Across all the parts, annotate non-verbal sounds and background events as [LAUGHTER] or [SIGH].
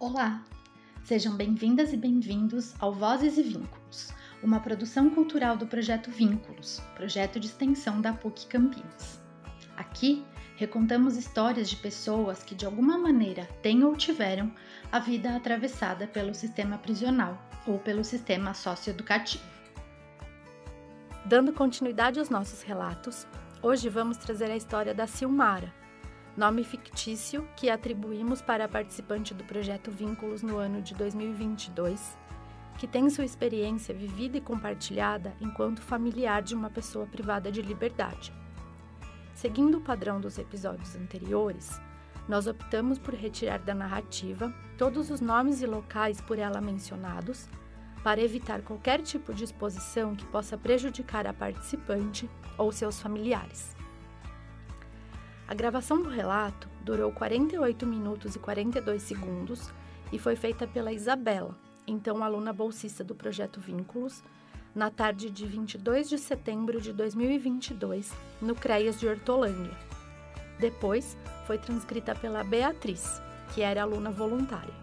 Olá! Sejam bem-vindas e bem-vindos ao Vozes e Vínculos, uma produção cultural do projeto Vínculos, projeto de extensão da PUC Campinas. Aqui recontamos histórias de pessoas que de alguma maneira têm ou tiveram a vida atravessada pelo sistema prisional ou pelo sistema socioeducativo. Dando continuidade aos nossos relatos, hoje vamos trazer a história da Silmara, nome fictício que atribuímos para a participante do projeto Vínculos no ano de 2022, que tem sua experiência vivida e compartilhada enquanto familiar de uma pessoa privada de liberdade. Seguindo o padrão dos episódios anteriores, nós optamos por retirar da narrativa todos os nomes e locais por ela mencionados, para evitar qualquer tipo de exposição que possa prejudicar a participante ou seus familiares. A gravação do relato durou 48 minutos e 42 segundos e foi feita pela Isabela, então aluna bolsista do projeto Vínculos, na tarde de 22 de setembro de 2022, no CREAS de Hortolândia. Depois, foi transcrita pela Beatriz, que era aluna voluntária.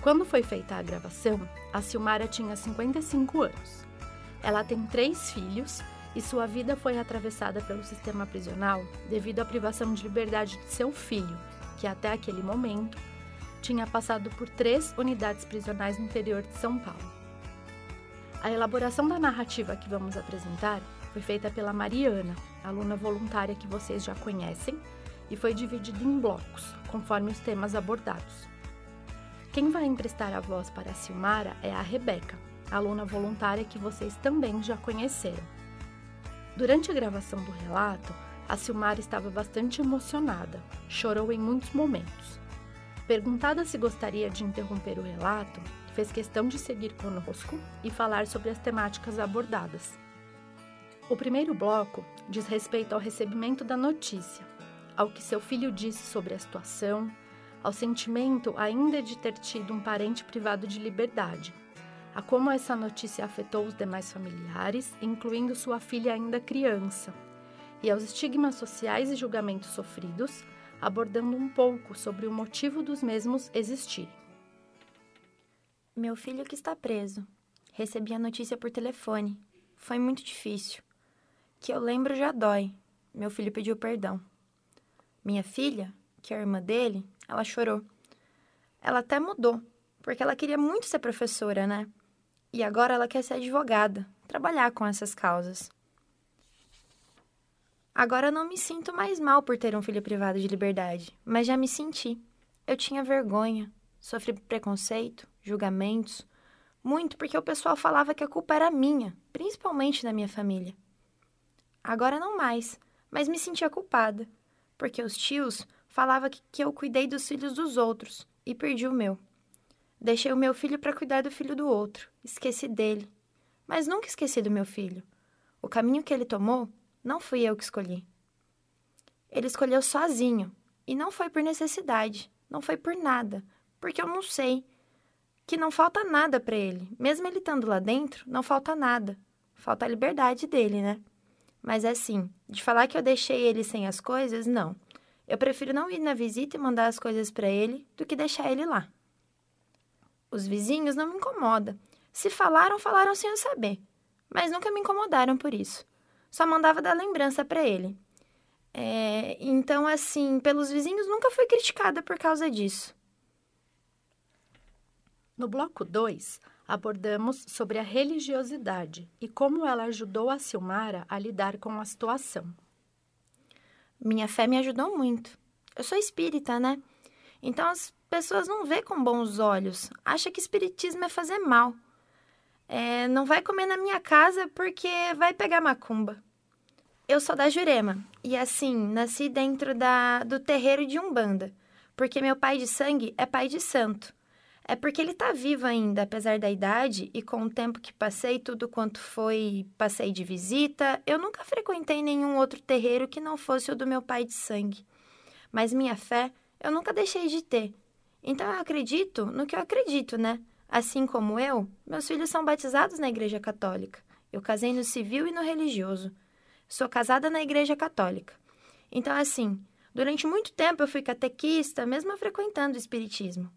Quando foi feita a gravação, a Silmara tinha 55 anos. Ela tem três filhos e sua vida foi atravessada pelo sistema prisional devido à privação de liberdade de seu filho, que até aquele momento tinha passado por três unidades prisionais no interior de São Paulo. A elaboração da narrativa que vamos apresentar foi feita pela Mariana, aluna voluntária que vocês já conhecem, e foi dividida em blocos, conforme os temas abordados. Quem vai emprestar a voz para a Silmara é a Rebeca, aluna voluntária que vocês também já conheceram. Durante a gravação do relato, a Silmara estava bastante emocionada, chorou em muitos momentos. Perguntada se gostaria de interromper o relato, fez questão de seguir conosco e falar sobre as temáticas abordadas. O primeiro bloco diz respeito ao recebimento da notícia, ao que seu filho disse sobre a situação, ao sentimento ainda de ter tido um parente privado de liberdade a como essa notícia afetou os demais familiares, incluindo sua filha ainda criança, e aos estigmas sociais e julgamentos sofridos, abordando um pouco sobre o motivo dos mesmos existirem. Meu filho que está preso. Recebi a notícia por telefone. Foi muito difícil. Que eu lembro já dói. Meu filho pediu perdão. Minha filha, que é a irmã dele, ela chorou. Ela até mudou, porque ela queria muito ser professora, né? E agora ela quer ser advogada, trabalhar com essas causas. Agora não me sinto mais mal por ter um filho privado de liberdade, mas já me senti. Eu tinha vergonha, sofri preconceito, julgamentos, muito porque o pessoal falava que a culpa era minha, principalmente da minha família. Agora não mais, mas me sentia culpada, porque os tios falavam que, que eu cuidei dos filhos dos outros e perdi o meu. Deixei o meu filho para cuidar do filho do outro. Esqueci dele. Mas nunca esqueci do meu filho. O caminho que ele tomou não fui eu que escolhi. Ele escolheu sozinho. E não foi por necessidade. Não foi por nada. Porque eu não sei. Que não falta nada para ele. Mesmo ele estando lá dentro, não falta nada. Falta a liberdade dele, né? Mas é assim, de falar que eu deixei ele sem as coisas, não. Eu prefiro não ir na visita e mandar as coisas para ele do que deixar ele lá. Os vizinhos não me incomodam. Se falaram, falaram sem eu saber. Mas nunca me incomodaram por isso. Só mandava dar lembrança para ele. É, então, assim, pelos vizinhos nunca fui criticada por causa disso. No bloco 2, abordamos sobre a religiosidade e como ela ajudou a Silmara a lidar com a situação. Minha fé me ajudou muito. Eu sou espírita, né? Então as pessoas não vê com bons olhos, acha que espiritismo é fazer mal. É, não vai comer na minha casa porque vai pegar macumba. Eu sou da Jurema e assim, nasci dentro da, do terreiro de Umbanda, porque meu pai de sangue é pai de santo. É porque ele tá vivo ainda, apesar da idade, e com o tempo que passei, tudo quanto foi, passei de visita, eu nunca frequentei nenhum outro terreiro que não fosse o do meu pai de sangue. Mas minha fé eu nunca deixei de ter, então eu acredito no que eu acredito, né? Assim como eu, meus filhos são batizados na Igreja Católica. Eu casei no civil e no religioso. Sou casada na Igreja Católica. Então, assim, durante muito tempo eu fui catequista, mesmo frequentando o Espiritismo.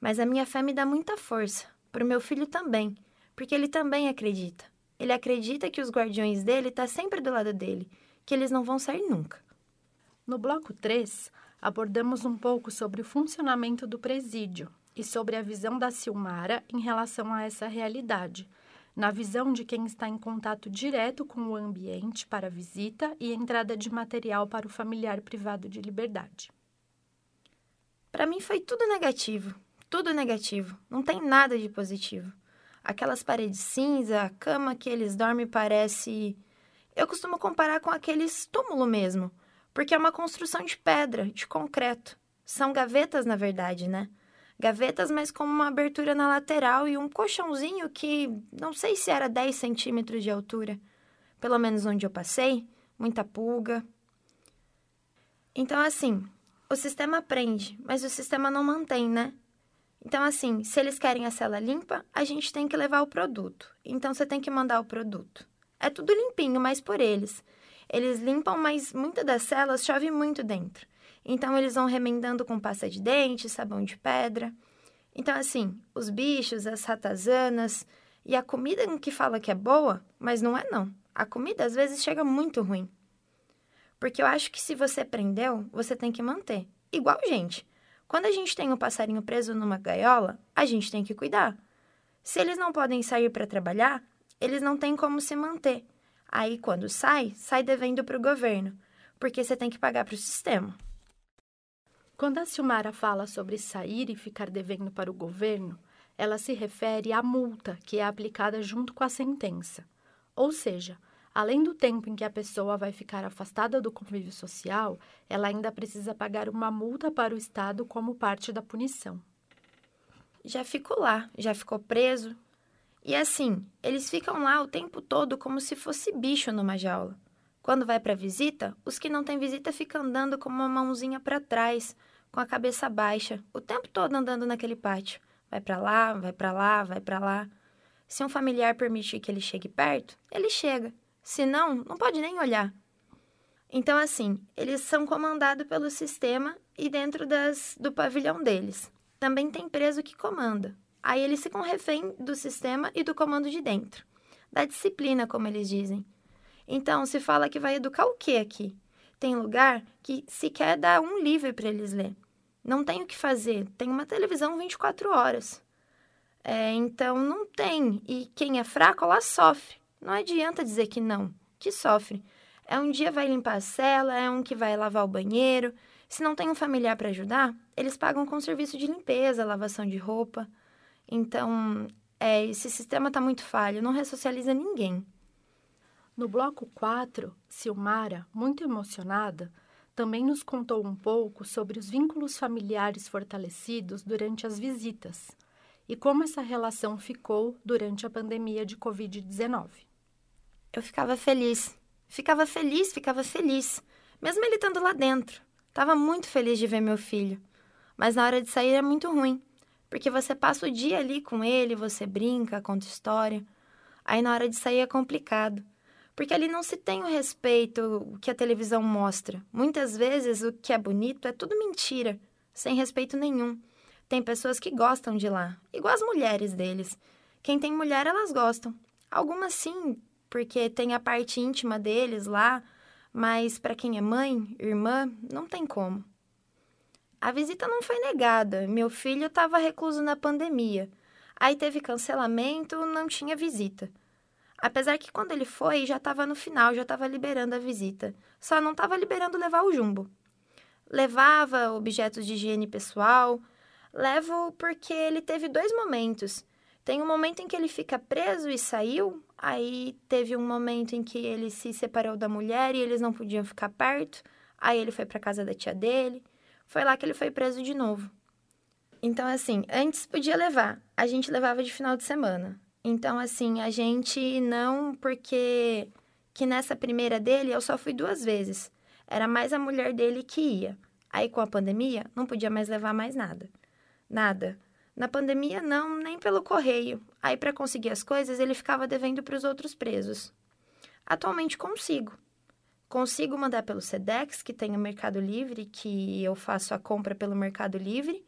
Mas a minha fé me dá muita força, para o meu filho também, porque ele também acredita. Ele acredita que os guardiões dele estão tá sempre do lado dele, que eles não vão sair nunca. No bloco 3, abordamos um pouco sobre o funcionamento do presídio e sobre a visão da Silmara em relação a essa realidade, na visão de quem está em contato direto com o ambiente para visita e entrada de material para o familiar privado de liberdade. Para mim foi tudo negativo, tudo negativo, não tem nada de positivo. Aquelas paredes cinza, a cama que eles dormem parece. Eu costumo comparar com aqueles túmulo mesmo porque é uma construção de pedra, de concreto. São gavetas, na verdade, né? Gavetas, mas com uma abertura na lateral e um colchãozinho que não sei se era 10 centímetros de altura. Pelo menos onde eu passei, muita pulga. Então, assim, o sistema prende, mas o sistema não mantém, né? Então, assim, se eles querem a cela limpa, a gente tem que levar o produto. Então, você tem que mandar o produto. É tudo limpinho, mas por eles. Eles limpam, mas muitas das celas chove muito dentro. Então eles vão remendando com pasta de dente, sabão de pedra. Então assim, os bichos, as ratazanas e a comida que fala que é boa, mas não é não. A comida às vezes chega muito ruim. Porque eu acho que se você prendeu, você tem que manter. Igual gente. Quando a gente tem um passarinho preso numa gaiola, a gente tem que cuidar. Se eles não podem sair para trabalhar, eles não têm como se manter. Aí, quando sai, sai devendo para o governo, porque você tem que pagar para o sistema. Quando a Silmara fala sobre sair e ficar devendo para o governo, ela se refere à multa que é aplicada junto com a sentença. Ou seja, além do tempo em que a pessoa vai ficar afastada do convívio social, ela ainda precisa pagar uma multa para o Estado como parte da punição. Já ficou lá, já ficou preso, e assim, eles ficam lá o tempo todo como se fosse bicho numa jaula. Quando vai para visita, os que não têm visita ficam andando com uma mãozinha para trás, com a cabeça baixa, o tempo todo andando naquele pátio. Vai para lá, vai para lá, vai para lá. Se um familiar permitir que ele chegue perto, ele chega. Se não, não pode nem olhar. Então, assim, eles são comandados pelo sistema e dentro das, do pavilhão deles. Também tem preso que comanda. Aí eles ficam refém do sistema e do comando de dentro, da disciplina, como eles dizem. Então, se fala que vai educar o que aqui? Tem lugar que sequer dá um livro para eles ler. Não tem o que fazer, tem uma televisão 24 horas. É, então, não tem. E quem é fraco, lá sofre. Não adianta dizer que não, que sofre. É um dia vai limpar a cela, é um que vai lavar o banheiro. Se não tem um familiar para ajudar, eles pagam com serviço de limpeza, lavação de roupa. Então, é, esse sistema está muito falho, não ressocializa ninguém. No bloco 4, Silmara, muito emocionada, também nos contou um pouco sobre os vínculos familiares fortalecidos durante as visitas e como essa relação ficou durante a pandemia de Covid-19. Eu ficava feliz, ficava feliz, ficava feliz, mesmo ele estando lá dentro. Estava muito feliz de ver meu filho, mas na hora de sair é muito ruim porque você passa o dia ali com ele, você brinca, conta história. Aí na hora de sair é complicado, porque ali não se tem o respeito que a televisão mostra. Muitas vezes o que é bonito é tudo mentira, sem respeito nenhum. Tem pessoas que gostam de lá, igual as mulheres deles. Quem tem mulher, elas gostam. Algumas sim, porque tem a parte íntima deles lá, mas para quem é mãe, irmã, não tem como. A visita não foi negada. Meu filho estava recluso na pandemia. Aí teve cancelamento, não tinha visita. Apesar que quando ele foi, já estava no final, já estava liberando a visita. Só não estava liberando levar o jumbo. Levava objetos de higiene pessoal. Levo porque ele teve dois momentos. Tem um momento em que ele fica preso e saiu. Aí teve um momento em que ele se separou da mulher e eles não podiam ficar perto. Aí ele foi para casa da tia dele. Foi lá que ele foi preso de novo. Então, assim, antes podia levar, a gente levava de final de semana. Então, assim, a gente não, porque que nessa primeira dele eu só fui duas vezes. Era mais a mulher dele que ia. Aí, com a pandemia, não podia mais levar mais nada. Nada. Na pandemia, não, nem pelo correio. Aí, para conseguir as coisas, ele ficava devendo para os outros presos. Atualmente consigo. Consigo mandar pelo Sedex, que tem o Mercado Livre, que eu faço a compra pelo Mercado Livre.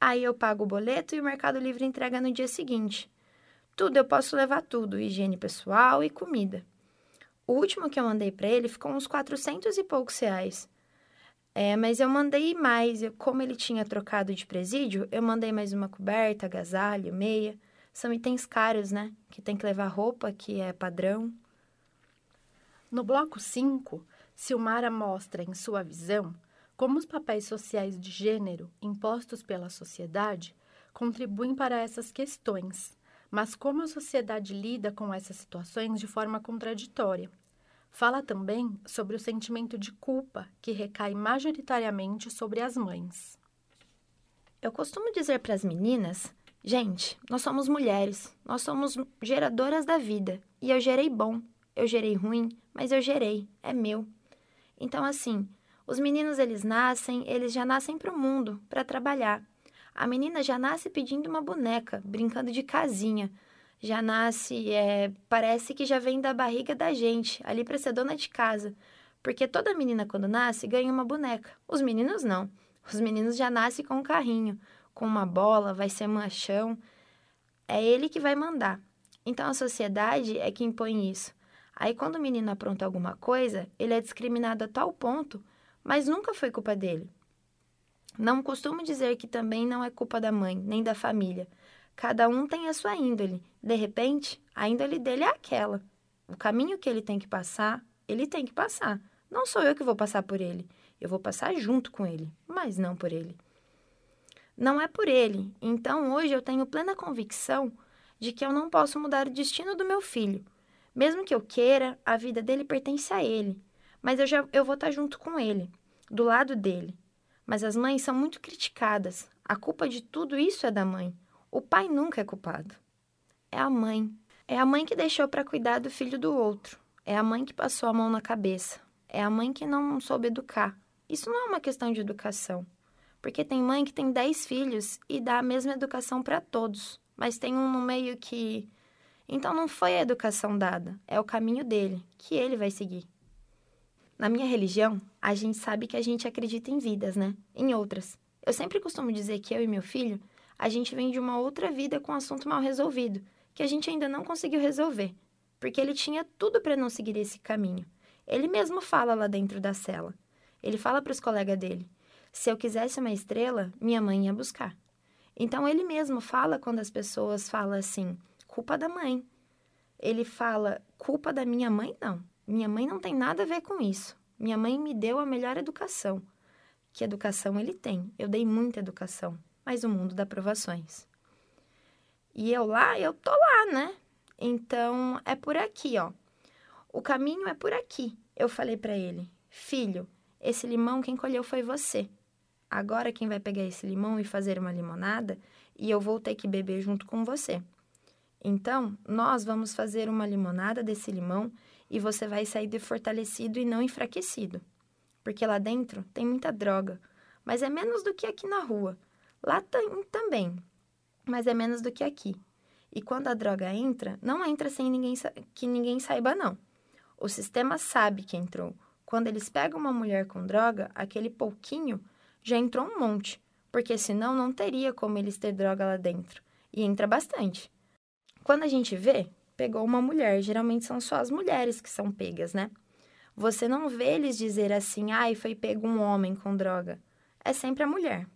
Aí eu pago o boleto e o Mercado Livre entrega no dia seguinte. Tudo eu posso levar tudo, higiene pessoal e comida. O último que eu mandei para ele ficou uns 400 e poucos reais. É, mas eu mandei mais. Como ele tinha trocado de presídio, eu mandei mais uma coberta, agasalho, meia. São itens caros, né? Que tem que levar roupa, que é padrão. No bloco 5, Silmara mostra em sua visão como os papéis sociais de gênero impostos pela sociedade contribuem para essas questões, mas como a sociedade lida com essas situações de forma contraditória. Fala também sobre o sentimento de culpa que recai majoritariamente sobre as mães. Eu costumo dizer para as meninas: gente, nós somos mulheres, nós somos geradoras da vida, e eu gerei bom, eu gerei ruim, mas eu gerei, é meu. Então, assim, os meninos eles nascem, eles já nascem para o mundo, para trabalhar. A menina já nasce pedindo uma boneca, brincando de casinha. Já nasce, é, parece que já vem da barriga da gente, ali para ser dona de casa. Porque toda menina quando nasce ganha uma boneca. Os meninos não. Os meninos já nascem com um carrinho, com uma bola, vai ser machão. É ele que vai mandar. Então a sociedade é que impõe isso. Aí quando o menino apronta alguma coisa, ele é discriminado a tal ponto mas nunca foi culpa dele. Não costumo dizer que também não é culpa da mãe, nem da família. Cada um tem a sua índole. De repente, a índole dele é aquela. O caminho que ele tem que passar, ele tem que passar. Não sou eu que vou passar por ele. Eu vou passar junto com ele, mas não por ele. Não é por ele. Então, hoje eu tenho plena convicção de que eu não posso mudar o destino do meu filho. Mesmo que eu queira, a vida dele pertence a ele mas eu já eu vou estar junto com ele, do lado dele. Mas as mães são muito criticadas. A culpa de tudo isso é da mãe. O pai nunca é culpado. É a mãe. É a mãe que deixou para cuidar do filho do outro. É a mãe que passou a mão na cabeça. É a mãe que não soube educar. Isso não é uma questão de educação. Porque tem mãe que tem 10 filhos e dá a mesma educação para todos, mas tem um no meio que. Então não foi a educação dada, é o caminho dele, que ele vai seguir. Na minha religião, a gente sabe que a gente acredita em vidas, né? Em outras. Eu sempre costumo dizer que eu e meu filho, a gente vem de uma outra vida com um assunto mal resolvido, que a gente ainda não conseguiu resolver, porque ele tinha tudo para não seguir esse caminho. Ele mesmo fala lá dentro da cela. Ele fala para os colegas dele: se eu quisesse uma estrela, minha mãe ia buscar. Então ele mesmo fala quando as pessoas falam assim: culpa da mãe. Ele fala: culpa da minha mãe, não. Minha mãe não tem nada a ver com isso. Minha mãe me deu a melhor educação. Que educação ele tem? Eu dei muita educação, mas o mundo dá provações. E eu lá, eu tô lá, né? Então é por aqui, ó. O caminho é por aqui. Eu falei para ele: "Filho, esse limão quem colheu foi você. Agora quem vai pegar esse limão e fazer uma limonada e eu vou ter que beber junto com você. Então, nós vamos fazer uma limonada desse limão e você vai sair de fortalecido e não enfraquecido. Porque lá dentro tem muita droga, mas é menos do que aqui na rua. Lá tem também, mas é menos do que aqui. E quando a droga entra, não entra sem ninguém que ninguém saiba não. O sistema sabe que entrou. Quando eles pegam uma mulher com droga, aquele pouquinho já entrou um monte, porque senão não teria como eles ter droga lá dentro. E entra bastante. Quando a gente vê, pegou uma mulher. Geralmente são só as mulheres que são pegas, né? Você não vê eles dizer assim, ai, foi pego um homem com droga. É sempre a mulher.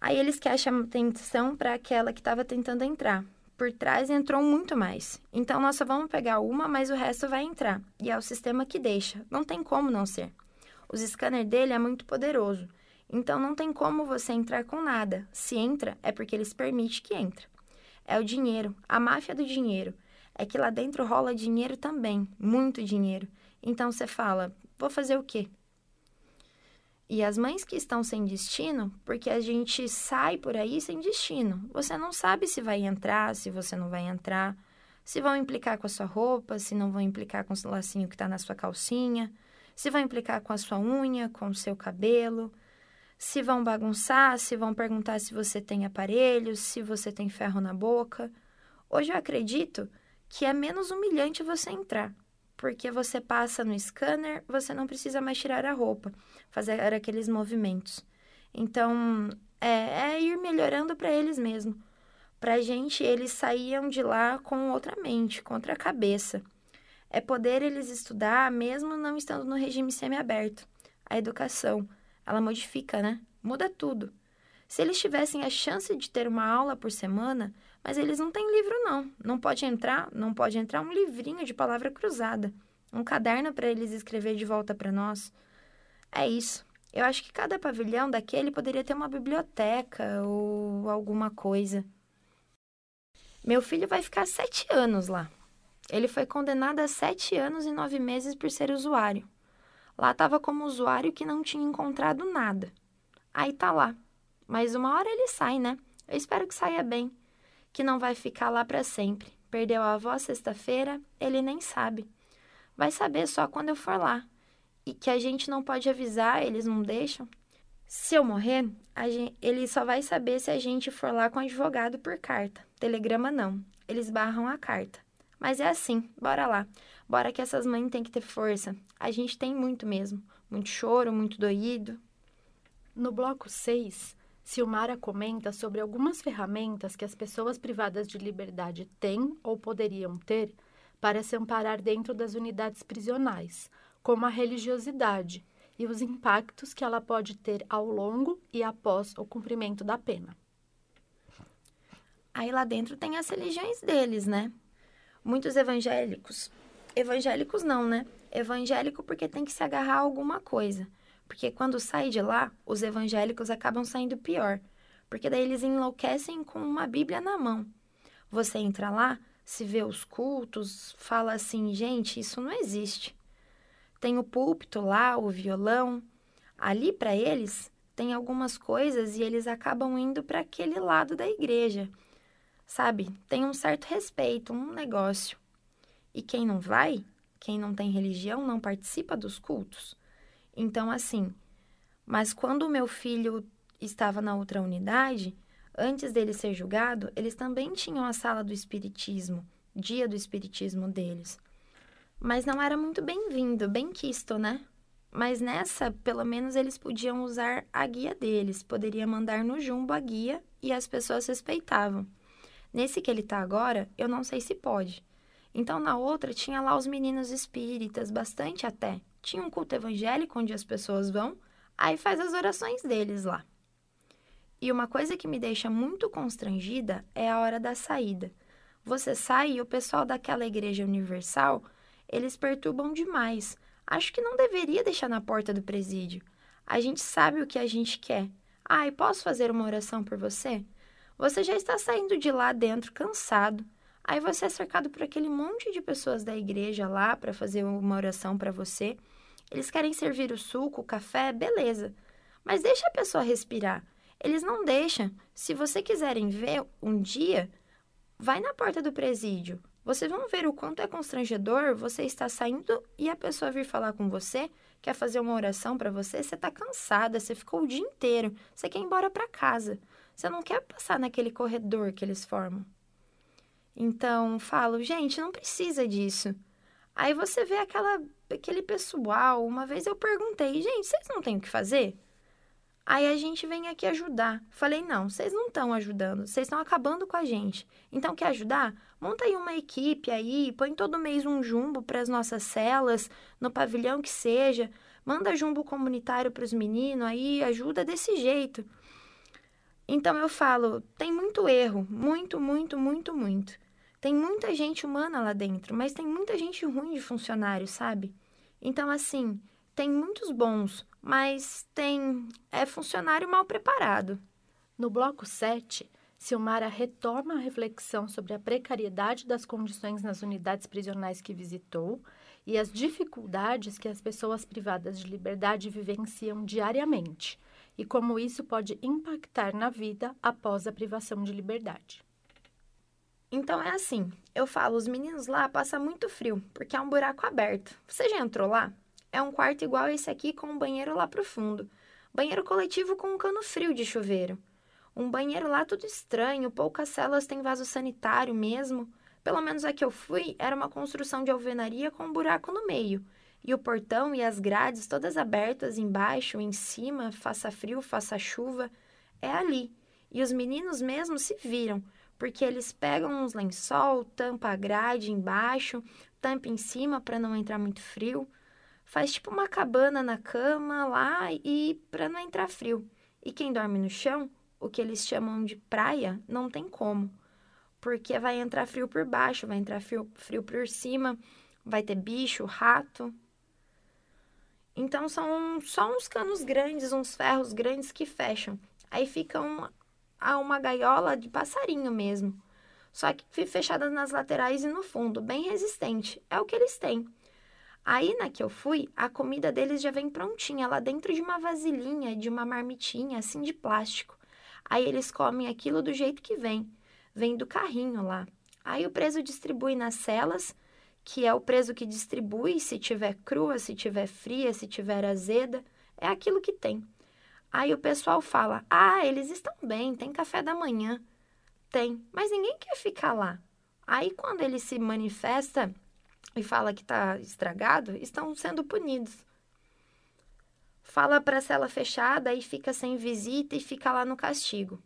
Aí eles querem chamar atenção para aquela que estava tentando entrar. Por trás entrou muito mais. Então nós só vamos pegar uma, mas o resto vai entrar. E é o sistema que deixa. Não tem como não ser. O scanner dele é muito poderoso. Então não tem como você entrar com nada. Se entra, é porque eles permitem que entre. É o dinheiro, a máfia do dinheiro é que lá dentro rola dinheiro também, muito dinheiro. Então você fala, vou fazer o quê? E as mães que estão sem destino, porque a gente sai por aí sem destino. Você não sabe se vai entrar, se você não vai entrar, se vão implicar com a sua roupa, se não vão implicar com o lacinho que está na sua calcinha, se vão implicar com a sua unha, com o seu cabelo, se vão bagunçar, se vão perguntar se você tem aparelhos, se você tem ferro na boca. Hoje eu acredito que é menos humilhante você entrar, porque você passa no scanner, você não precisa mais tirar a roupa, fazer aqueles movimentos. Então, É, é ir melhorando para eles mesmo. Pra gente, eles saíam de lá com outra mente, com outra cabeça. É poder eles estudar mesmo não estando no regime semiaberto. A educação, ela modifica, né? Muda tudo. Se eles tivessem a chance de ter uma aula por semana, mas eles não têm livro não. Não pode entrar, não pode entrar um livrinho de palavra cruzada, um caderno para eles escrever de volta para nós. É isso. Eu acho que cada pavilhão daquele poderia ter uma biblioteca ou alguma coisa. Meu filho vai ficar sete anos lá. Ele foi condenado a sete anos e nove meses por ser usuário. Lá estava como usuário que não tinha encontrado nada. Aí tá lá, mas uma hora ele sai, né? Eu espero que saia bem. Que não vai ficar lá para sempre. Perdeu a avó sexta-feira, ele nem sabe. Vai saber só quando eu for lá. E que a gente não pode avisar, eles não deixam. Se eu morrer, gente, ele só vai saber se a gente for lá com advogado por carta. Telegrama não. Eles barram a carta. Mas é assim, bora lá. Bora que essas mães têm que ter força. A gente tem muito mesmo. Muito choro, muito doído. No bloco 6, Silmara comenta sobre algumas ferramentas que as pessoas privadas de liberdade têm ou poderiam ter para se amparar dentro das unidades prisionais, como a religiosidade e os impactos que ela pode ter ao longo e após o cumprimento da pena. Aí lá dentro tem as religiões deles, né? Muitos evangélicos. Evangélicos não, né? Evangélico porque tem que se agarrar a alguma coisa. Porque quando sai de lá, os evangélicos acabam saindo pior. Porque daí eles enlouquecem com uma Bíblia na mão. Você entra lá, se vê os cultos, fala assim, gente, isso não existe. Tem o púlpito lá, o violão. Ali para eles tem algumas coisas e eles acabam indo para aquele lado da igreja. Sabe? Tem um certo respeito, um negócio. E quem não vai, quem não tem religião, não participa dos cultos. Então, assim, mas quando o meu filho estava na outra unidade, antes dele ser julgado, eles também tinham a sala do espiritismo, dia do espiritismo deles. Mas não era muito bem-vindo, bem quisto, né? Mas nessa, pelo menos eles podiam usar a guia deles, poderia mandar no jumbo a guia e as pessoas respeitavam. Nesse que ele tá agora, eu não sei se pode. Então na outra tinha lá os meninos espíritas, bastante até. Tinha um culto evangélico onde as pessoas vão, aí faz as orações deles lá. E uma coisa que me deixa muito constrangida é a hora da saída. Você sai e o pessoal daquela igreja universal, eles perturbam demais. Acho que não deveria deixar na porta do presídio. A gente sabe o que a gente quer. Ai, posso fazer uma oração por você? Você já está saindo de lá dentro cansado. Aí você é cercado por aquele monte de pessoas da igreja lá para fazer uma oração para você. Eles querem servir o suco, o café, beleza. Mas deixa a pessoa respirar. Eles não deixam. Se você quiserem ver um dia, vai na porta do presídio. Vocês vão ver o quanto é constrangedor você estar saindo e a pessoa vir falar com você, quer fazer uma oração para você, você está cansada, você ficou o dia inteiro, você quer ir embora para casa. Você não quer passar naquele corredor que eles formam. Então, falo, gente, não precisa disso. Aí você vê aquela, aquele pessoal. Uma vez eu perguntei, gente, vocês não têm o que fazer? Aí a gente vem aqui ajudar. Falei, não, vocês não estão ajudando, vocês estão acabando com a gente. Então, quer ajudar? Monta aí uma equipe aí, põe todo mês um jumbo para as nossas celas, no pavilhão que seja. Manda jumbo comunitário para os meninos aí, ajuda desse jeito. Então eu falo, tem muito erro, muito, muito, muito, muito. Tem muita gente humana lá dentro, mas tem muita gente ruim de funcionário, sabe? Então, assim, tem muitos bons, mas tem é funcionário mal preparado. No bloco 7, Silmara retoma a reflexão sobre a precariedade das condições nas unidades prisionais que visitou e as dificuldades que as pessoas privadas de liberdade vivenciam diariamente e como isso pode impactar na vida após a privação de liberdade. Então é assim, eu falo, os meninos lá passam muito frio, porque é um buraco aberto. Você já entrou lá? É um quarto igual esse aqui com um banheiro lá pro fundo. Banheiro coletivo com um cano frio de chuveiro. Um banheiro lá tudo estranho, poucas celas têm vaso sanitário mesmo. Pelo menos a que eu fui era uma construção de alvenaria com um buraco no meio. E o portão e as grades todas abertas embaixo, em cima, faça frio, faça chuva. é ali. E os meninos mesmo se viram, porque eles pegam uns lençol, tampa a grade embaixo, tampa em cima para não entrar muito frio, faz tipo uma cabana na cama lá e para não entrar frio. E quem dorme no chão, o que eles chamam de praia, não tem como, porque vai entrar frio por baixo, vai entrar frio, frio por cima, vai ter bicho, rato. Então são só uns canos grandes, uns ferros grandes que fecham. Aí fica uma, uma gaiola de passarinho mesmo. Só que fechadas nas laterais e no fundo, bem resistente. É o que eles têm. Aí na que eu fui, a comida deles já vem prontinha, lá dentro de uma vasilhinha, de uma marmitinha, assim de plástico. Aí eles comem aquilo do jeito que vem. Vem do carrinho lá. Aí o preso distribui nas celas, que é o preso que distribui se tiver crua, se tiver fria, se tiver azeda. É aquilo que tem. Aí o pessoal fala: Ah, eles estão bem, tem café da manhã. Tem, mas ninguém quer ficar lá. Aí quando ele se manifesta e fala que está estragado, estão sendo punidos. Fala para a cela fechada e fica sem visita e fica lá no castigo.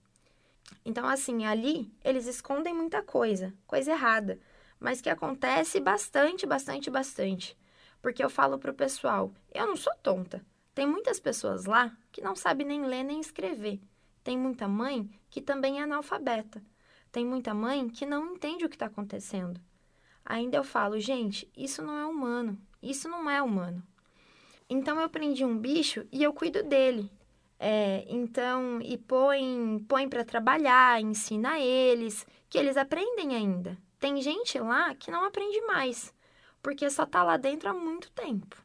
Então, assim, ali eles escondem muita coisa, coisa errada, mas que acontece bastante, bastante, bastante. Porque eu falo pro pessoal, eu não sou tonta. Tem muitas pessoas lá que não sabem nem ler nem escrever. Tem muita mãe que também é analfabeta. Tem muita mãe que não entende o que está acontecendo. Ainda eu falo, gente, isso não é humano. Isso não é humano. Então eu prendi um bicho e eu cuido dele. É, então, e põe, põe para trabalhar, ensina eles, que eles aprendem ainda. Tem gente lá que não aprende mais, porque só está lá dentro há muito tempo.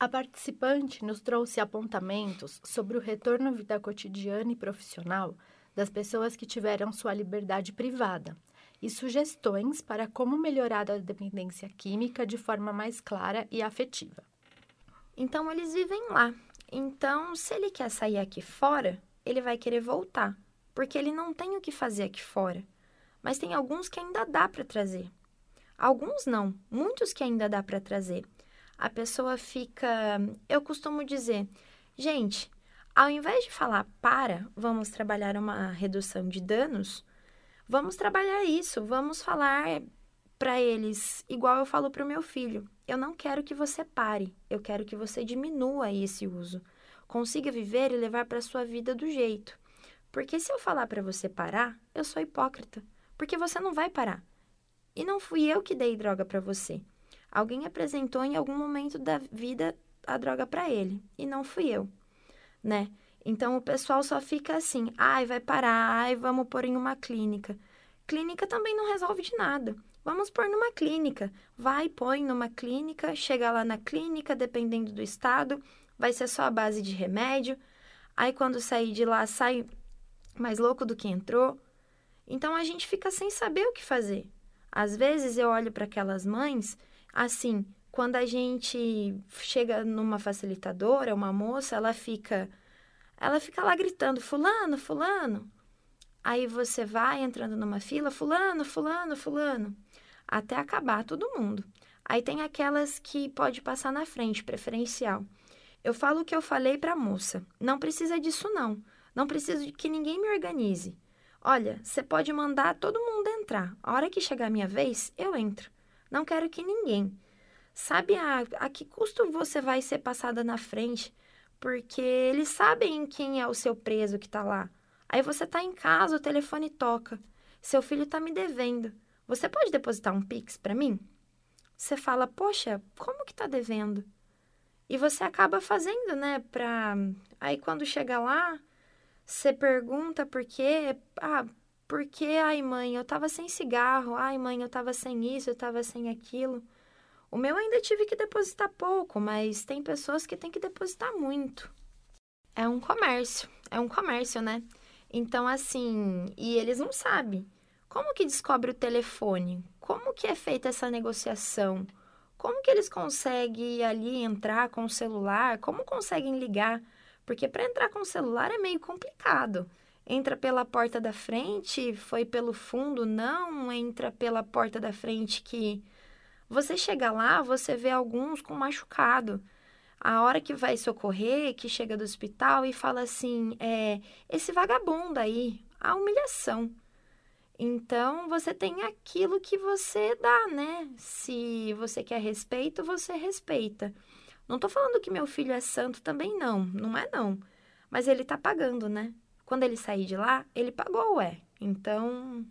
A participante nos trouxe apontamentos sobre o retorno à vida cotidiana e profissional das pessoas que tiveram sua liberdade privada e sugestões para como melhorar a dependência química de forma mais clara e afetiva. Então, eles vivem lá. Então, se ele quer sair aqui fora, ele vai querer voltar, porque ele não tem o que fazer aqui fora. Mas tem alguns que ainda dá para trazer. Alguns não, muitos que ainda dá para trazer. A pessoa fica. Eu costumo dizer, gente, ao invés de falar para, vamos trabalhar uma redução de danos, Vamos trabalhar isso, vamos falar para eles, igual eu falo para o meu filho: eu não quero que você pare, eu quero que você diminua esse uso. Consiga viver e levar para sua vida do jeito. Porque se eu falar para você parar, eu sou hipócrita, porque você não vai parar. E não fui eu que dei droga para você. Alguém apresentou em algum momento da vida a droga para ele, e não fui eu, né? Então o pessoal só fica assim: ai, vai parar, ai, vamos pôr em uma clínica. Clínica também não resolve de nada. Vamos pôr numa clínica. Vai, põe numa clínica, chega lá na clínica, dependendo do estado, vai ser só a base de remédio. Aí quando sair de lá, sai mais louco do que entrou. Então a gente fica sem saber o que fazer. Às vezes eu olho para aquelas mães, assim, quando a gente chega numa facilitadora, uma moça, ela fica ela fica lá gritando: Fulano, Fulano. Aí você vai entrando numa fila: Fulano, Fulano, Fulano. Até acabar todo mundo. Aí tem aquelas que pode passar na frente, preferencial. Eu falo o que eu falei para a moça. Não precisa disso, não. Não preciso de que ninguém me organize. Olha, você pode mandar todo mundo entrar. A hora que chegar a minha vez, eu entro. Não quero que ninguém. Sabe a, a que custo você vai ser passada na frente? porque eles sabem quem é o seu preso que está lá. Aí você está em casa, o telefone toca. Seu filho está me devendo. Você pode depositar um Pix para mim? Você fala, poxa, como que está devendo? E você acaba fazendo, né? Pra... Aí quando chega lá, você pergunta por quê. Ah, por quê? Ai, mãe, eu tava sem cigarro. Ai, mãe, eu tava sem isso, eu tava sem aquilo. O meu ainda tive que depositar pouco, mas tem pessoas que têm que depositar muito. É um comércio, é um comércio, né? Então, assim, e eles não sabem. Como que descobre o telefone? Como que é feita essa negociação? Como que eles conseguem ali entrar com o celular? Como conseguem ligar? Porque para entrar com o celular é meio complicado. Entra pela porta da frente, foi pelo fundo, não entra pela porta da frente que você chega lá, você vê alguns com machucado. A hora que vai socorrer, que chega do hospital e fala assim: é, esse vagabundo aí, a humilhação. Então, você tem aquilo que você dá, né? Se você quer respeito, você respeita. Não tô falando que meu filho é santo também, não. Não é, não. Mas ele tá pagando, né? Quando ele sair de lá, ele pagou, ué. Então.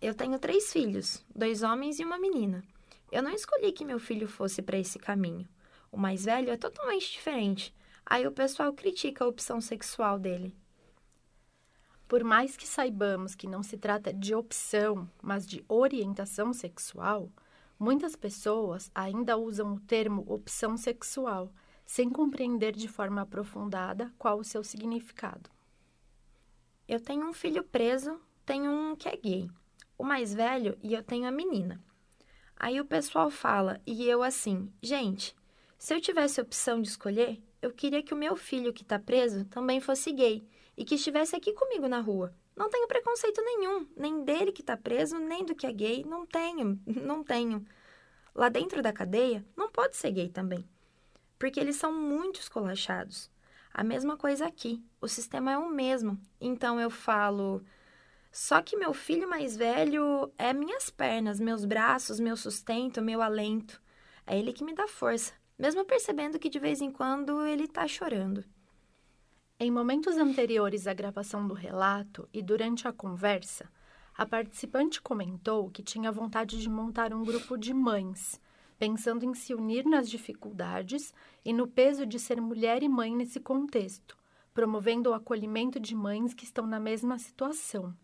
Eu tenho três filhos, dois homens e uma menina. Eu não escolhi que meu filho fosse para esse caminho. O mais velho é totalmente diferente. Aí o pessoal critica a opção sexual dele. Por mais que saibamos que não se trata de opção, mas de orientação sexual, muitas pessoas ainda usam o termo opção sexual, sem compreender de forma aprofundada qual o seu significado. Eu tenho um filho preso, tenho um que é gay, o mais velho e eu tenho a menina. Aí o pessoal fala, e eu assim, gente, se eu tivesse opção de escolher, eu queria que o meu filho que está preso também fosse gay e que estivesse aqui comigo na rua. Não tenho preconceito nenhum, nem dele que está preso, nem do que é gay. Não tenho, [LAUGHS] não tenho. Lá dentro da cadeia, não pode ser gay também, porque eles são muito escolachados. A mesma coisa aqui, o sistema é o mesmo. Então eu falo. Só que meu filho mais velho é minhas pernas, meus braços, meu sustento, meu alento. É ele que me dá força, mesmo percebendo que de vez em quando ele tá chorando. Em momentos anteriores à gravação do relato e durante a conversa, a participante comentou que tinha vontade de montar um grupo de mães, pensando em se unir nas dificuldades e no peso de ser mulher e mãe nesse contexto, promovendo o acolhimento de mães que estão na mesma situação.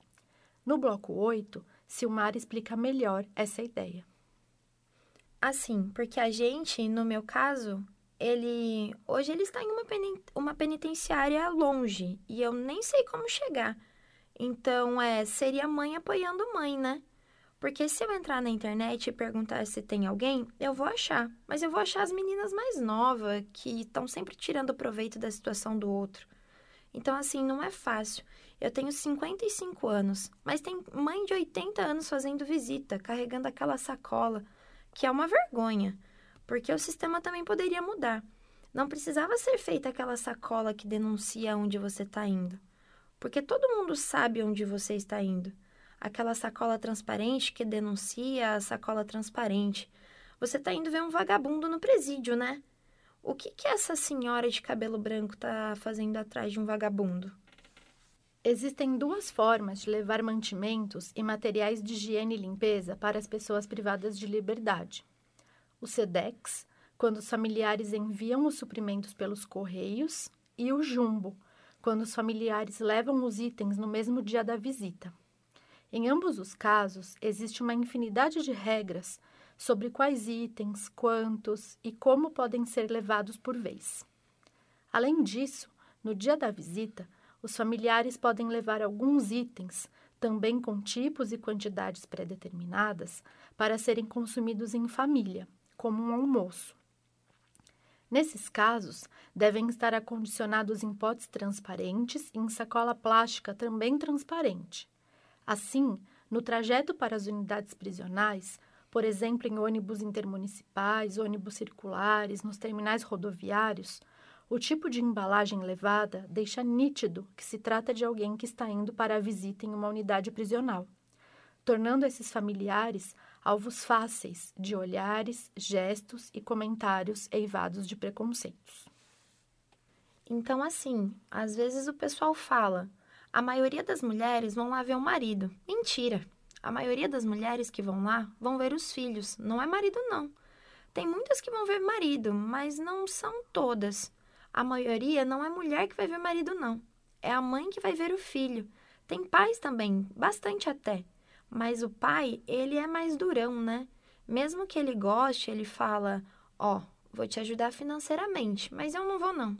No bloco 8, Silmar explica melhor essa ideia. Assim, porque a gente, no meu caso, ele hoje ele está em uma, uma penitenciária longe e eu nem sei como chegar. Então, é, seria mãe apoiando mãe, né? Porque se eu entrar na internet e perguntar se tem alguém, eu vou achar. Mas eu vou achar as meninas mais novas, que estão sempre tirando proveito da situação do outro. Então, assim, não é fácil. Eu tenho 55 anos, mas tem mãe de 80 anos fazendo visita, carregando aquela sacola, que é uma vergonha porque o sistema também poderia mudar. Não precisava ser feita aquela sacola que denuncia onde você está indo, porque todo mundo sabe onde você está indo. Aquela sacola transparente que denuncia a sacola transparente. Você está indo ver um vagabundo no presídio, né? O que, que essa senhora de cabelo branco está fazendo atrás de um vagabundo? Existem duas formas de levar mantimentos e materiais de higiene e limpeza para as pessoas privadas de liberdade o SEDEX, quando os familiares enviam os suprimentos pelos correios, e o Jumbo, quando os familiares levam os itens no mesmo dia da visita. Em ambos os casos, existe uma infinidade de regras sobre quais itens, quantos e como podem ser levados por vez. Além disso, no dia da visita, os familiares podem levar alguns itens, também com tipos e quantidades pré-determinadas, para serem consumidos em família como um almoço. Nesses casos, devem estar acondicionados em potes transparentes e em sacola plástica também transparente. Assim, no trajeto para as unidades prisionais, por exemplo, em ônibus intermunicipais, ônibus circulares, nos terminais rodoviários, o tipo de embalagem levada deixa nítido que se trata de alguém que está indo para a visita em uma unidade prisional, tornando esses familiares alvos fáceis de olhares, gestos e comentários eivados de preconceitos. Então, assim, às vezes o pessoal fala: a maioria das mulheres vão lá ver o marido. Mentira! A maioria das mulheres que vão lá vão ver os filhos, não é marido, não. Tem muitas que vão ver marido, mas não são todas. A maioria não é mulher que vai ver marido, não. É a mãe que vai ver o filho. Tem pais também, bastante até. Mas o pai, ele é mais durão, né? Mesmo que ele goste, ele fala: Ó, oh, vou te ajudar financeiramente, mas eu não vou, não.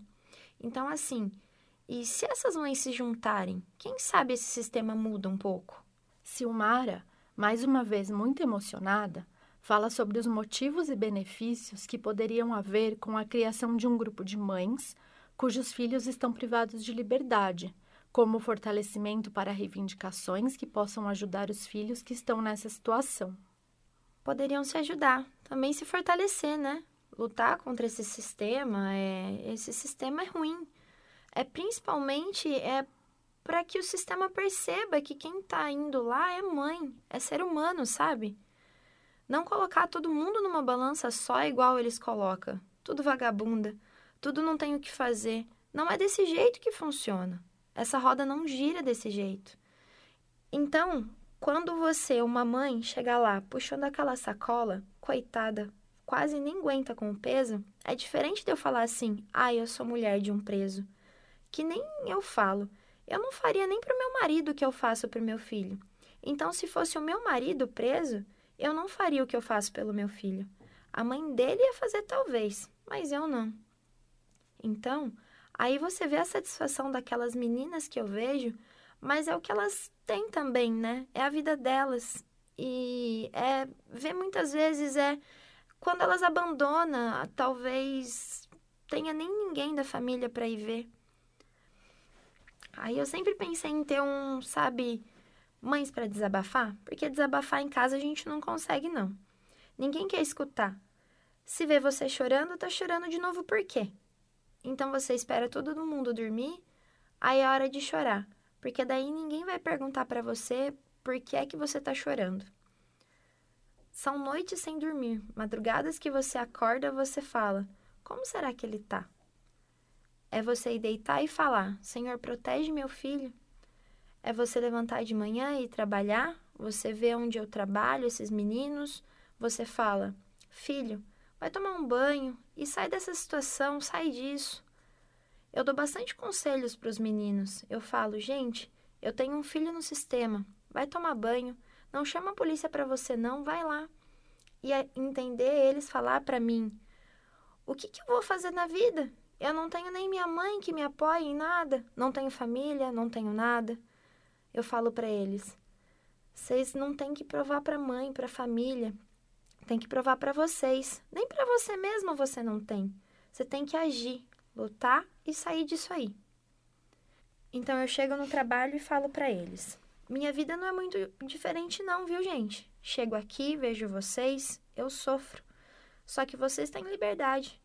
Então, assim, e se essas mães se juntarem, quem sabe esse sistema muda um pouco? Silmara, mais uma vez muito emocionada, fala sobre os motivos e benefícios que poderiam haver com a criação de um grupo de mães cujos filhos estão privados de liberdade como fortalecimento para reivindicações que possam ajudar os filhos que estão nessa situação. Poderiam se ajudar, também se fortalecer, né? lutar contra esse sistema, é, esse sistema é ruim. É principalmente é para que o sistema perceba que quem está indo lá é mãe, é ser humano, sabe? Não colocar todo mundo numa balança só igual eles colocam. Tudo vagabunda, tudo não tem o que fazer. Não é desse jeito que funciona. Essa roda não gira desse jeito. Então, quando você, uma mãe, chegar lá puxando aquela sacola, coitada, quase nem aguenta com o peso, é diferente de eu falar assim: "Ai, ah, eu sou mulher de um preso". Que nem eu falo. Eu não faria nem para o meu marido o que eu faço para o meu filho. Então, se fosse o meu marido preso, eu não faria o que eu faço pelo meu filho. A mãe dele ia fazer talvez, mas eu não. Então, aí você vê a satisfação daquelas meninas que eu vejo, mas é o que elas têm também, né? É a vida delas. E é ver muitas vezes é quando elas abandonam, talvez tenha nem ninguém da família para ir ver. Aí eu sempre pensei em ter um, sabe, mães para desabafar, porque desabafar em casa a gente não consegue não. Ninguém quer escutar. Se vê você chorando, tá chorando de novo por quê? Então você espera todo mundo dormir, aí é hora de chorar, porque daí ninguém vai perguntar para você por que é que você tá chorando. São noites sem dormir, madrugadas que você acorda, você fala: "Como será que ele tá?" É você ir deitar e falar: Senhor, protege meu filho. É você levantar de manhã e trabalhar. Você vê onde eu trabalho, esses meninos. Você fala: Filho, vai tomar um banho e sai dessa situação, sai disso. Eu dou bastante conselhos para os meninos. Eu falo: Gente, eu tenho um filho no sistema. Vai tomar banho. Não chama a polícia para você, não. Vai lá. E entender eles falar para mim: O que, que eu vou fazer na vida? Eu não tenho nem minha mãe que me apoie em nada, não tenho família, não tenho nada. Eu falo para eles: vocês não têm que provar para mãe, para família. Tem que provar para vocês. Nem para você mesmo você não tem. Você tem que agir, lutar e sair disso aí. Então eu chego no trabalho e falo para eles: minha vida não é muito diferente, não, viu, gente? Chego aqui, vejo vocês, eu sofro. Só que vocês têm liberdade.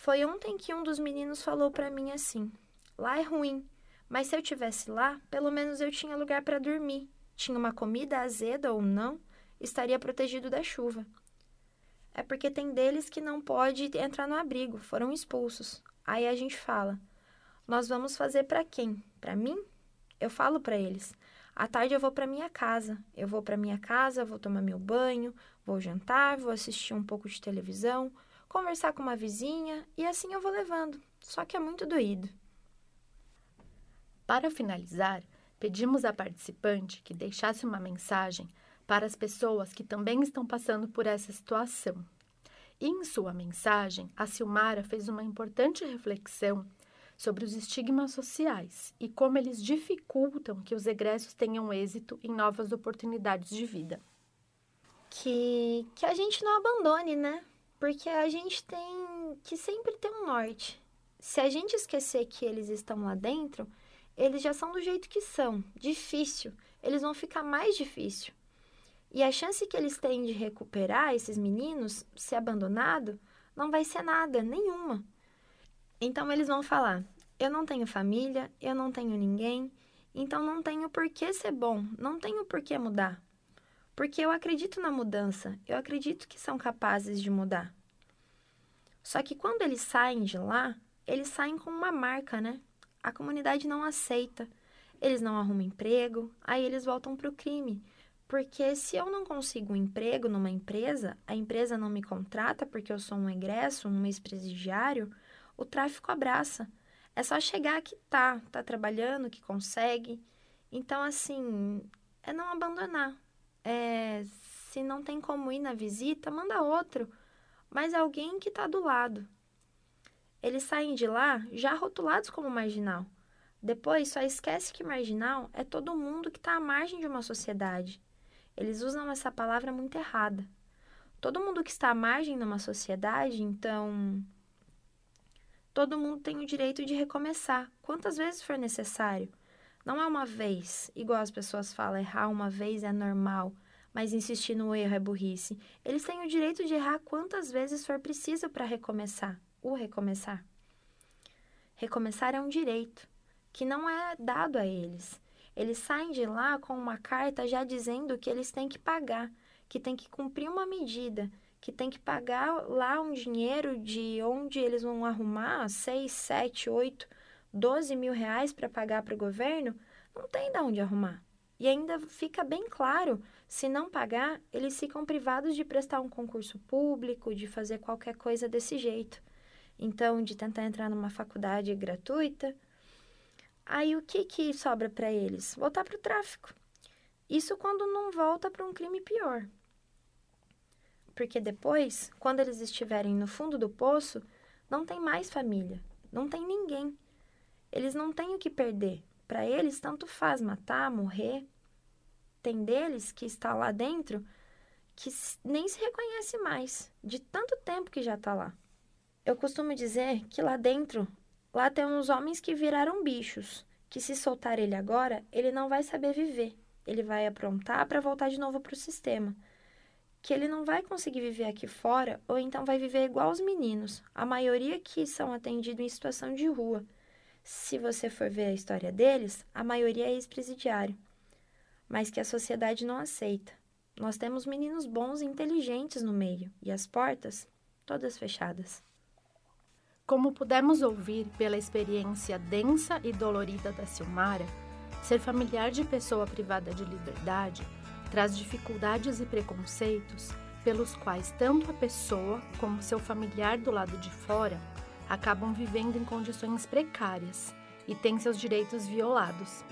Foi ontem que um dos meninos falou para mim assim: lá é ruim, mas se eu tivesse lá, pelo menos eu tinha lugar para dormir. Tinha uma comida azeda ou não, estaria protegido da chuva. É porque tem deles que não pode entrar no abrigo, foram expulsos. Aí a gente fala: nós vamos fazer para quem? Para mim? Eu falo para eles: à tarde eu vou para minha casa. Eu vou para minha casa, vou tomar meu banho, vou jantar, vou assistir um pouco de televisão, conversar com uma vizinha e assim eu vou levando. Só que é muito doído. Para finalizar, pedimos à participante que deixasse uma mensagem para as pessoas que também estão passando por essa situação. E em sua mensagem, a Silmara fez uma importante reflexão sobre os estigmas sociais e como eles dificultam que os egressos tenham êxito em novas oportunidades de vida. Que, que a gente não abandone, né? Porque a gente tem que sempre ter um norte. Se a gente esquecer que eles estão lá dentro, eles já são do jeito que são, difícil. Eles vão ficar mais difícil. E a chance que eles têm de recuperar esses meninos, se abandonado, não vai ser nada, nenhuma. Então eles vão falar: eu não tenho família, eu não tenho ninguém, então não tenho por que ser bom, não tenho por que mudar. Porque eu acredito na mudança, eu acredito que são capazes de mudar. Só que quando eles saem de lá, eles saem com uma marca, né? A comunidade não aceita. Eles não arrumam emprego, aí eles voltam para o crime. Porque se eu não consigo um emprego numa empresa, a empresa não me contrata porque eu sou um egresso, um ex-presidiário, o tráfico abraça. É só chegar que tá, tá trabalhando, que consegue. Então, assim, é não abandonar. É, se não tem como ir na visita, manda outro, mas alguém que está do lado. Eles saem de lá já rotulados como marginal. Depois só esquece que marginal é todo mundo que está à margem de uma sociedade. Eles usam essa palavra muito errada. Todo mundo que está à margem numa sociedade, então. Todo mundo tem o direito de recomeçar, quantas vezes for necessário. Não é uma vez, igual as pessoas falam, errar uma vez é normal. mas insistir no erro é burrice. Eles têm o direito de errar quantas vezes for preciso para recomeçar, o recomeçar. Recomeçar é um direito que não é dado a eles. Eles saem de lá com uma carta já dizendo que eles têm que pagar, que tem que cumprir uma medida, que tem que pagar lá um dinheiro de onde eles vão arrumar 6, 7, 8, 12 mil reais para pagar para o governo, não tem de onde arrumar. E ainda fica bem claro, se não pagar, eles ficam privados de prestar um concurso público, de fazer qualquer coisa desse jeito. Então, de tentar entrar numa faculdade gratuita. Aí o que que sobra para eles? Voltar para o tráfico. Isso quando não volta para um crime pior. Porque depois, quando eles estiverem no fundo do poço, não tem mais família, não tem ninguém. Eles não têm o que perder. Para eles, tanto faz matar, morrer. Tem deles que está lá dentro que nem se reconhece mais, de tanto tempo que já está lá. Eu costumo dizer que lá dentro, lá tem uns homens que viraram bichos, que se soltar ele agora, ele não vai saber viver. Ele vai aprontar para voltar de novo para o sistema que ele não vai conseguir viver aqui fora ou então vai viver igual os meninos, a maioria que são atendidos em situação de rua. Se você for ver a história deles, a maioria é ex-presidiário, mas que a sociedade não aceita. Nós temos meninos bons e inteligentes no meio e as portas todas fechadas. Como pudemos ouvir pela experiência densa e dolorida da Silmara, ser familiar de pessoa privada de liberdade traz dificuldades e preconceitos pelos quais tanto a pessoa como seu familiar do lado de fora acabam vivendo em condições precárias e têm seus direitos violados.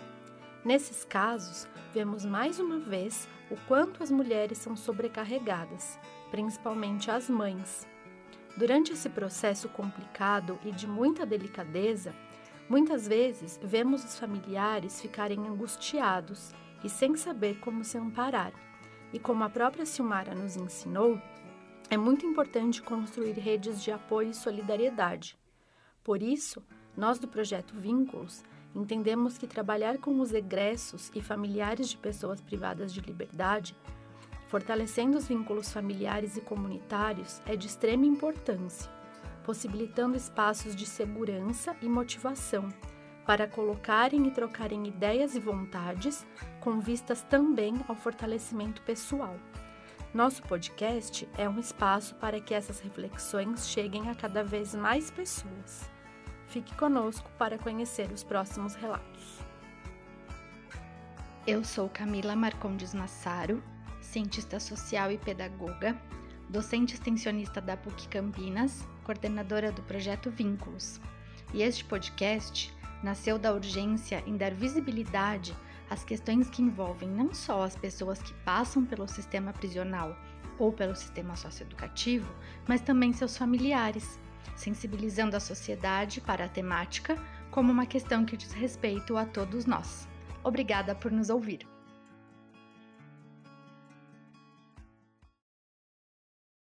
Nesses casos, vemos mais uma vez o quanto as mulheres são sobrecarregadas, principalmente as mães. Durante esse processo complicado e de muita delicadeza, muitas vezes vemos os familiares ficarem angustiados e sem saber como se amparar. E como a própria Silmara nos ensinou, é muito importante construir redes de apoio e solidariedade. Por isso, nós do projeto Vínculos entendemos que trabalhar com os egressos e familiares de pessoas privadas de liberdade, fortalecendo os vínculos familiares e comunitários, é de extrema importância, possibilitando espaços de segurança e motivação para colocarem e trocarem ideias e vontades, com vistas também ao fortalecimento pessoal. Nosso podcast é um espaço para que essas reflexões cheguem a cada vez mais pessoas. Fique conosco para conhecer os próximos relatos. Eu sou Camila Marcondes Massaro, cientista social e pedagoga, docente extensionista da PUC Campinas, coordenadora do projeto Vínculos. E este podcast nasceu da urgência em dar visibilidade às questões que envolvem não só as pessoas que passam pelo sistema prisional ou pelo sistema socioeducativo, mas também seus familiares, sensibilizando a sociedade para a temática como uma questão que diz respeito a todos nós. Obrigada por nos ouvir.